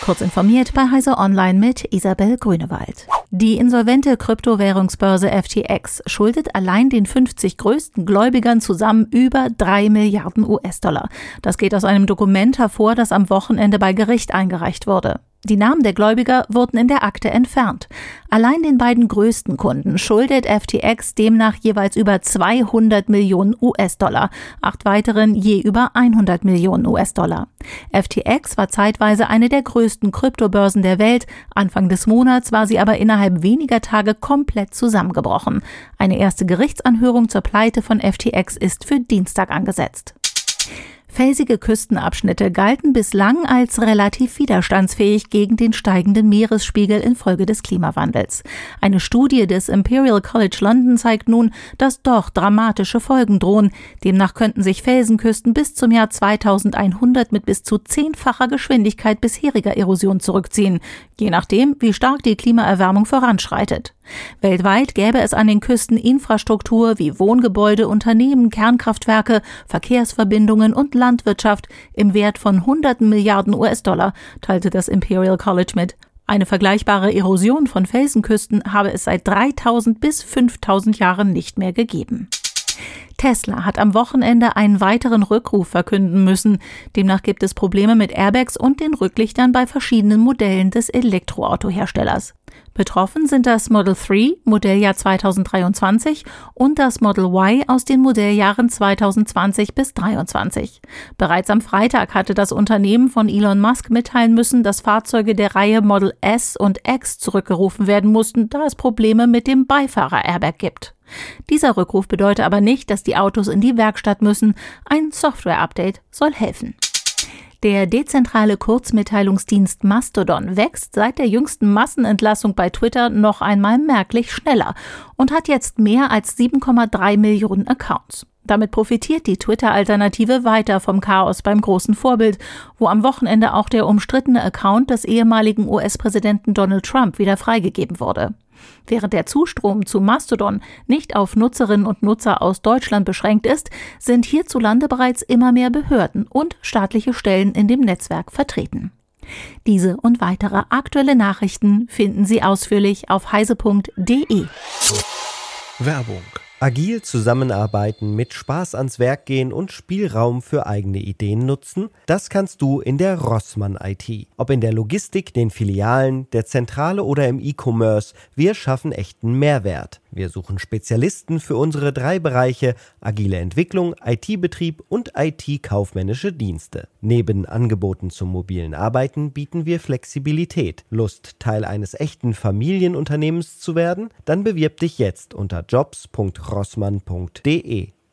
Kurz informiert bei Heise Online mit Isabel Grünewald. Die insolvente Kryptowährungsbörse FTX schuldet allein den 50 größten Gläubigern zusammen über 3 Milliarden US-Dollar. Das geht aus einem Dokument hervor, das am Wochenende bei Gericht eingereicht wurde. Die Namen der Gläubiger wurden in der Akte entfernt. Allein den beiden größten Kunden schuldet FTX demnach jeweils über 200 Millionen US-Dollar, acht weiteren je über 100 Millionen US-Dollar. FTX war zeitweise eine der größten Kryptobörsen der Welt. Anfang des Monats war sie aber innerhalb weniger Tage komplett zusammengebrochen. Eine erste Gerichtsanhörung zur Pleite von FTX ist für Dienstag angesetzt. Felsige Küstenabschnitte galten bislang als relativ widerstandsfähig gegen den steigenden Meeresspiegel infolge des Klimawandels. Eine Studie des Imperial College London zeigt nun, dass doch dramatische Folgen drohen. Demnach könnten sich Felsenküsten bis zum Jahr 2100 mit bis zu zehnfacher Geschwindigkeit bisheriger Erosion zurückziehen, je nachdem, wie stark die Klimaerwärmung voranschreitet. Weltweit gäbe es an den Küsten Infrastruktur wie Wohngebäude, Unternehmen, Kernkraftwerke, Verkehrsverbindungen und Landwirtschaft im Wert von hunderten Milliarden US-Dollar, teilte das Imperial College mit. Eine vergleichbare Erosion von Felsenküsten habe es seit 3000 bis 5000 Jahren nicht mehr gegeben. Tesla hat am Wochenende einen weiteren Rückruf verkünden müssen. Demnach gibt es Probleme mit Airbags und den Rücklichtern bei verschiedenen Modellen des Elektroautoherstellers. Betroffen sind das Model 3 Modelljahr 2023 und das Model Y aus den Modelljahren 2020 bis 2023. Bereits am Freitag hatte das Unternehmen von Elon Musk mitteilen müssen, dass Fahrzeuge der Reihe Model S und X zurückgerufen werden mussten, da es Probleme mit dem Beifahrer-Airbag gibt. Dieser Rückruf bedeutet aber nicht, dass die Autos in die Werkstatt müssen. Ein Software-Update soll helfen. Der dezentrale Kurzmitteilungsdienst Mastodon wächst seit der jüngsten Massenentlassung bei Twitter noch einmal merklich schneller und hat jetzt mehr als 7,3 Millionen Accounts. Damit profitiert die Twitter-Alternative weiter vom Chaos beim großen Vorbild, wo am Wochenende auch der umstrittene Account des ehemaligen US-Präsidenten Donald Trump wieder freigegeben wurde. Während der Zustrom zu Mastodon nicht auf Nutzerinnen und Nutzer aus Deutschland beschränkt ist, sind hierzulande bereits immer mehr Behörden und staatliche Stellen in dem Netzwerk vertreten. Diese und weitere aktuelle Nachrichten finden Sie ausführlich auf heise.de. Werbung Agil zusammenarbeiten, mit Spaß ans Werk gehen und Spielraum für eigene Ideen nutzen, das kannst du in der Rossmann IT. Ob in der Logistik, den Filialen, der Zentrale oder im E-Commerce, wir schaffen echten Mehrwert. Wir suchen Spezialisten für unsere drei Bereiche agile Entwicklung, IT-Betrieb und IT-kaufmännische Dienste. Neben Angeboten zum mobilen Arbeiten bieten wir Flexibilität. Lust, Teil eines echten Familienunternehmens zu werden? Dann bewirb dich jetzt unter jobs.rossmann.de.